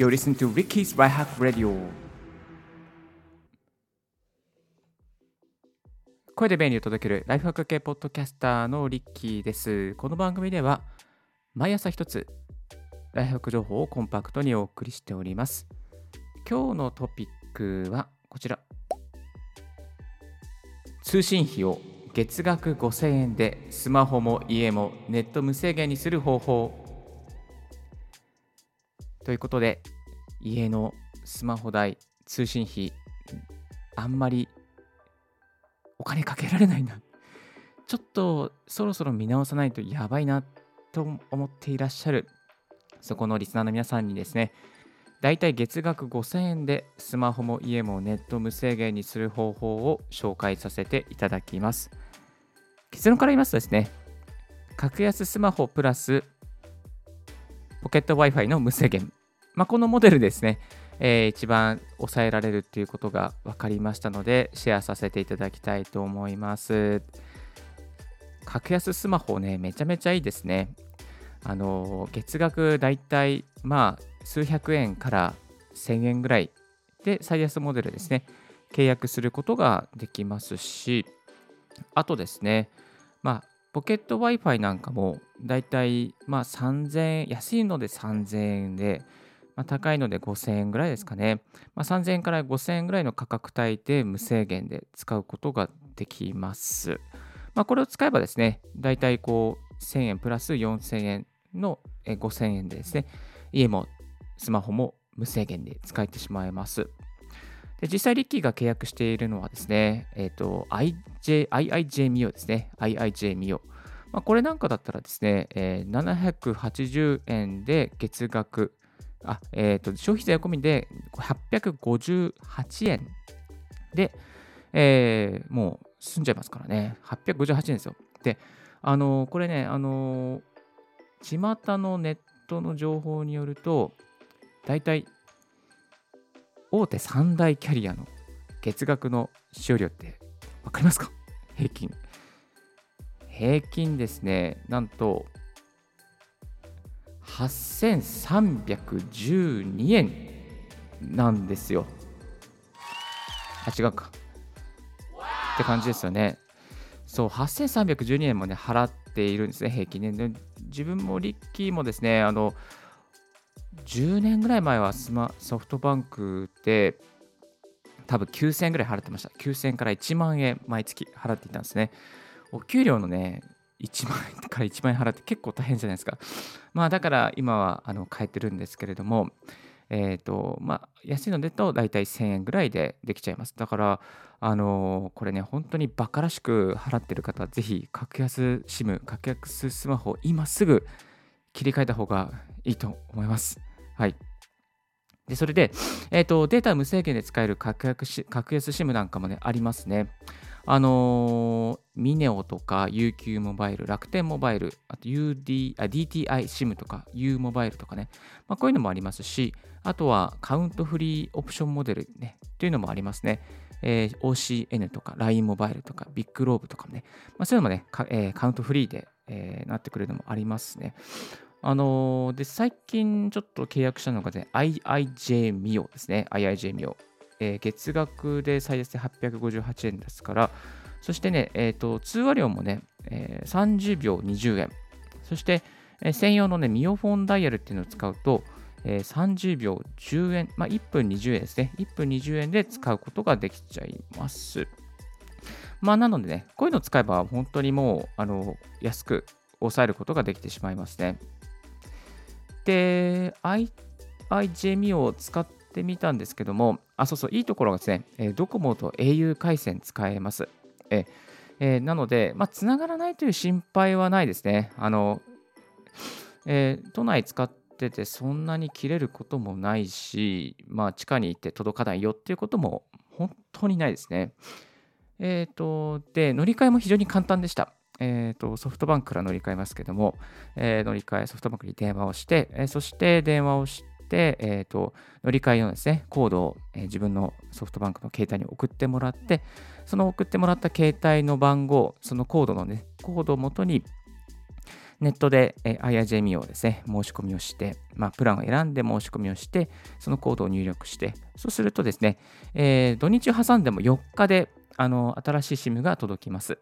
You're listening to Ricky's Right Hack Radio. 声で便利を届けるライフハック系ポッドキャスターのリッキーです。この番組では毎朝一つライフハック情報をコンパクトにお送りしております。今日のトピックはこちら。通信費を月額5000円でスマホも家もネット無制限にする方法。ということで家のスマホ代通信費あんまりお金かけられないな。ちょっとそろそろ見直さないとやばいなと思っていらっしゃるそこのリスナーの皆さんにですねだいたい月額5000円でスマホも家もネット無制限にする方法を紹介させていただきます。結論から言いますとですね格安スマホプラスポケット Wi-Fi の無制限。まあ、このモデルですね、えー、一番抑えられるっていうことが分かりましたので、シェアさせていただきたいと思います。格安スマホね、めちゃめちゃいいですね。あの月額だいたいまあ数百円から1000円ぐらいで最安モデルですね、契約することができますし、あとですね、まあ、ポケット Wi-Fi なんかもだいたいまあ3000円、安いので3000円で、まあ、高いので5000円ぐらいですかね。まあ、3000円から5000円ぐらいの価格帯で無制限で使うことができます。まあ、これを使えばですね、だいたいこう1000円プラス4000円の5000円でですね、家もスマホも無制限で使えてしまいます。で実際、リッキーが契約しているのはですね、えー、と IJ、IIJ ミオですね。IIJ ミオ。まあ、これなんかだったらですね、えー、780円で月額あ、えっ、ー、と、消費税込みで858円で、えー、もう済んじゃいますからね。858円ですよ。で、あのー、これね、あの巷のネットの情報によると、大体、大手3大キャリアの月額の使用量って分かりますか？平均。平均ですね、なんと8312円なんですよ。あ、違うか。って感じですよね。そう、8312円もね、払っているんですね、平均ね。で自分もリッキーもですね、あの、10年ぐらい前はスマソフトバンクで多分9000円ぐらい払ってました。9000円から1万円毎月払っていたんですね。お給料のね、1万円から1万円払って結構大変じゃないですか。まあだから今はあの変えてるんですけれども、えっ、ー、と、まあ安いのでと大体1000円ぐらいでできちゃいます。だから、あのー、これね、本当にバカらしく払ってる方はぜひ格安 SIM、格安スマホ今すぐ切り替えた方がいいと思います。はい。で、それで、えっ、ー、と、データ無制限で使える格安格安 SIM なんかもね、ありますね。あの、ミネオとか UQ モバイル、楽天モバイル、あと UD、あ DTI SIM とか U モバイルとかね、まあ、こういうのもありますし、あとはカウントフリーオプションモデルね、というのもありますね。えー、OCN とか LINE モバイルとかビッグローブとかもね、まあ、そういうのもね、えー、カウントフリーで、えー、なってくるのもありますね。あのー、で、最近ちょっと契約したのがね、IIJ ミオですね。IIJ ミオ。えー、月額で最安で858円ですから、そしてね、えーと、通話料もね、えー、30秒20円。そして、えー、専用のね、ミオフォンダイヤルっていうのを使うと、えー、30秒10円、まあ、1分20円ですね。1分20円で使うことができちゃいます。まあ、なのでね、こういうのを使えば本当にもう、あの、安く抑えることができてしまいますね。で、IIJMI を使ってみたんですけども、あ、そうそう、いいところがですね、えドコモと au 回線使えます。ええー、なので、まあ、繋がらないという心配はないですね。あの、えー、都内使っててそんなに切れることもないし、まあ、地下に行って届かないよっていうことも本当にないですね。えっ、と、で、乗り換えも非常に簡単でした。えーと、ソフトバンクから乗り換えますけども、えー、乗り換え、ソフトバンクに電話をして、えー、そして電話をし、えーと、乗り換えのですね、コードを、えー、自分のソフトバンクの携帯に送ってもらって、その送ってもらった携帯の番号、そのコードのね、コードをもとに、ネットで、えー、IRJME をですね、申し込みをして、まあ、プランを選んで申し込みをして、そのコードを入力して、そうするとですね、えー、土日挟んでも4日であの新しい SIM が届きます。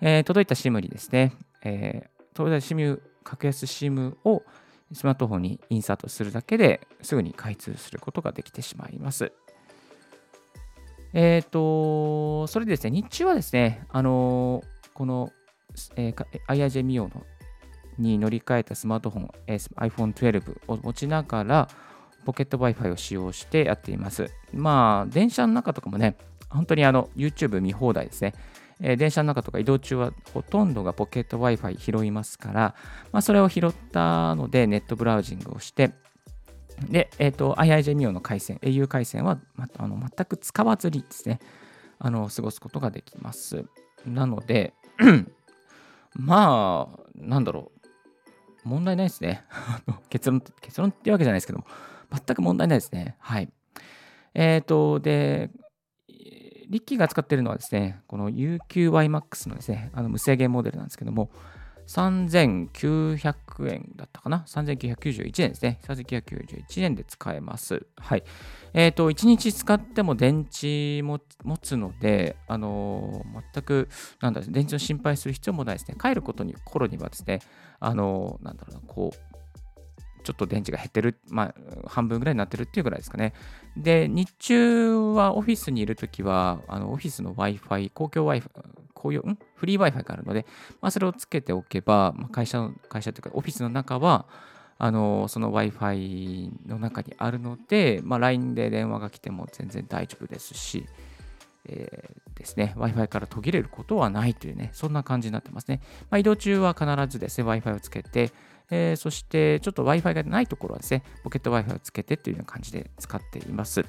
えー、届いた SIM にですね、えー、届いた SIM、格安 SIM をスマートフォンにインサートするだけですぐに開通することができてしまいます。えっ、ー、と、それでですね、日中はですね、あのこの、えー、IIJ ミオのに乗り換えたスマートフォン、えー、iPhone12 を持ちながら、ポケット Wi-Fi を使用してやっています。まあ、電車の中とかもね、本当にあの YouTube 見放題ですね。えー、電車の中とか移動中はほとんどがポケット Wi-Fi 拾いますから、まあ、それを拾ったのでネットブラウジングをして、で、えっ、ー、と、IIJ ミオの回線、au 回線は、ま、あの全く使わずにですね、あの過ごすことができます。なので、まあ、なんだろう、問題ないですね。結論、結論っていうわけじゃないですけども、全く問題ないですね。はい。えっ、ー、と、で、リッキーが使っているのはですね、この UQYMAX のですね、あの無制限モデルなんですけども、3900円だったかな ?3991 円ですね。3991円で使えます。はい。えっ、ー、と、1日使っても電池も持つので、あのー、全く、なんだ、電池の心配する必要もないですね。帰ることに、頃にはですね、あのー、なんだろうな、こう、ちょっと電池が減ってる、まあ、半分ぐらいになってるっていうぐらいですかね。で、日中はオフィスにいるときは、あのオフィスの Wi-Fi、公共 Wi-Fi、公用、ん？フリー Wi-Fi があるので、まあ、それをつけておけば、まあ、会社の、会社というか、オフィスの中は、あのその Wi-Fi の中にあるので、まあ、LINE で電話が来ても全然大丈夫ですし、えー、ですね、Wi-Fi から途切れることはないというね、そんな感じになってますね。まあ、移動中は必ずですね、Wi-Fi をつけて、えー、そしてちょっと Wi-Fi がないところはですね、ポケット Wi-Fi をつけてというような感じで使っています。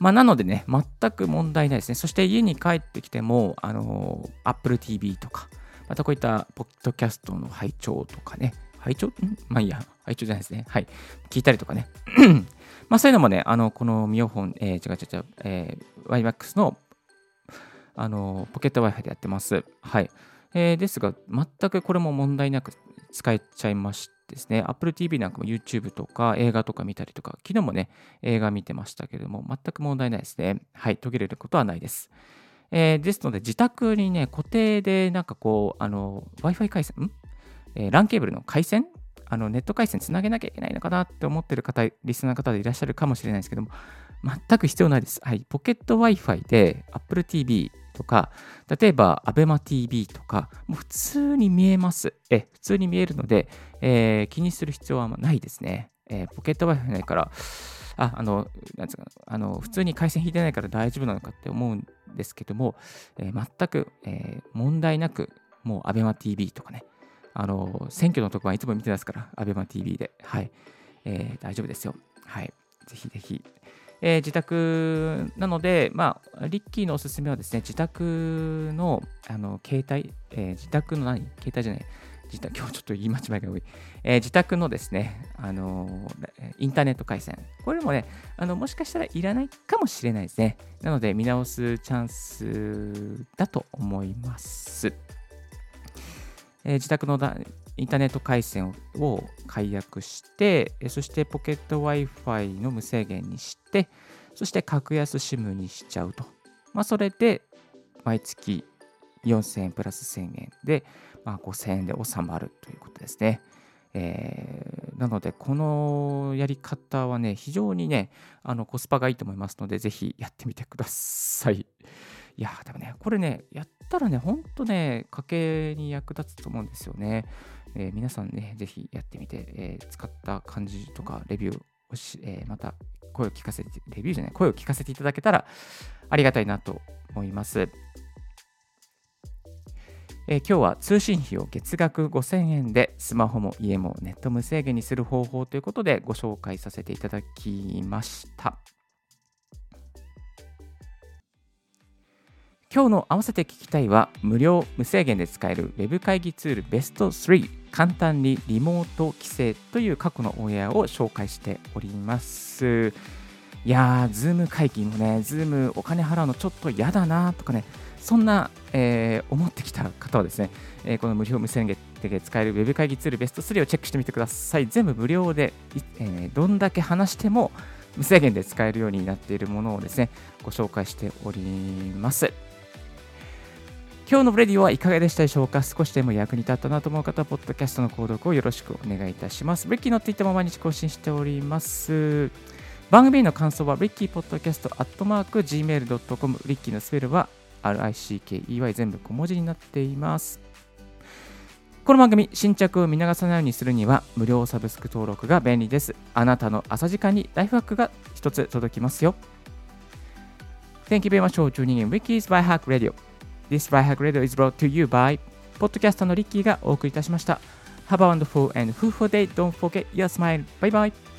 まあ、なのでね、全く問題ないですね。そして家に帰ってきても、あの、Apple TV とか、またこういったポッドキャストの拝聴とかね、拝聴？まあいいや、拝聴じゃないですね。はい。聞いたりとかね。まあそういうのもね、あの、このミオフォン、えー、違う違う違う、えー、YMAX の、あの、ポケット Wi-Fi でやってます。はい。えー、ですが、全くこれも問題なく使えちゃいましてですね、Apple TV なんかも YouTube とか映画とか見たりとか、昨日もね、映画見てましたけども、全く問題ないですね。はい、途切れることはないです。えー、ですので、自宅にね、固定でなんかこう、あの、Wi-Fi 回線、えー、LAN ケーブルの回線あのネット回線つなげなきゃいけないのかなって思ってる方、リスナーの方でいらっしゃるかもしれないですけども、全く必要ないです。はい、ポケット Wi-Fi で Apple TV とか、例えば ABEMATV とか、もう普通に見えます。え、普通に見えるので、えー、気にする必要はないですね。えー、ポケット Wi-Fi ないから、あ、あの、なんですか、あの、普通に回線引いてないから大丈夫なのかって思うんですけども、えー、全く、えー、問題なく、もう ABEMATV とかね、あの、選挙の特番いつも見てますから、ABEMATV で。はい。えー、大丈夫ですよ。はい。ぜひぜひ、えー、自宅なので、まあ、リッキーのおすすめはですね、自宅のあの携帯、えー、自宅の何携帯じゃない。自宅今日ちょっと言い間違いが多い。えー、自宅のですね、あのインターネット回線。これもね、あのもしかしたらいらないかもしれないですね。なので、見直すチャンスだと思います。えー、自宅のインターネット回線を解約して、そしてポケット Wi-Fi の無制限にして、そして格安 SIM にしちゃうと。まあ、それで毎月4000円プラス1000円で、まあ、5000円で収まるということですね。えー、なので、このやり方はね、非常にね、あのコスパがいいと思いますので、ぜひやってみてください。いや、でもね、これね、やったらね、ほんとね、家計に役立つと思うんですよね。えー、皆さんね、ぜひやってみて、えー、使った感じとか、レビューをし、えー、また声を聞かせて、レビューじゃない、声を聞かせていただけたらありがたいなと思います。えー、今日は通信費を月額5000円でスマホも家もネット無制限にする方法ということでご紹介させていただきました。今日の合わせて聞きたいは無料無制限で使える Web 会議ツールベスト3簡単にリモート帰省という過去のオンエアを紹介しております。いやー、 Zoom 会議もね、 Zoom お金払うのちょっと嫌だなとかね、そんな、えー、思ってきた方はですね、えー、この無料無制限で使えるウェブ会議ツールベスト3をチェックしてみてください。全部無料で、えー、どんだけ話しても無制限で使えるようになっているものをですね、ご紹介しております。今日のレディオはいかがでしたでしょうか？少しでも役に立ったなと思う方は、ポッドキャストの購読をよろしくお願いいたします。リッキーのツイッターも毎日更新しております。番組の感想は、リッキーポッドキャストアットマーク Gmail.com、リッキーのスペルは RICKEY 全部小文字になっています。この番組、新着を見逃さないようにするには、無料サブスク登録が便利です。あなたの朝時間にライフハックが一つ届きますよ。Thank you very much for tuning in Ricky's by Hack This by Hack Radio is brought to you by ポッドキャストのリッキーがお送りいたしました。Have a wonderful and fruitful day. Don't forget your smile. Bye bye.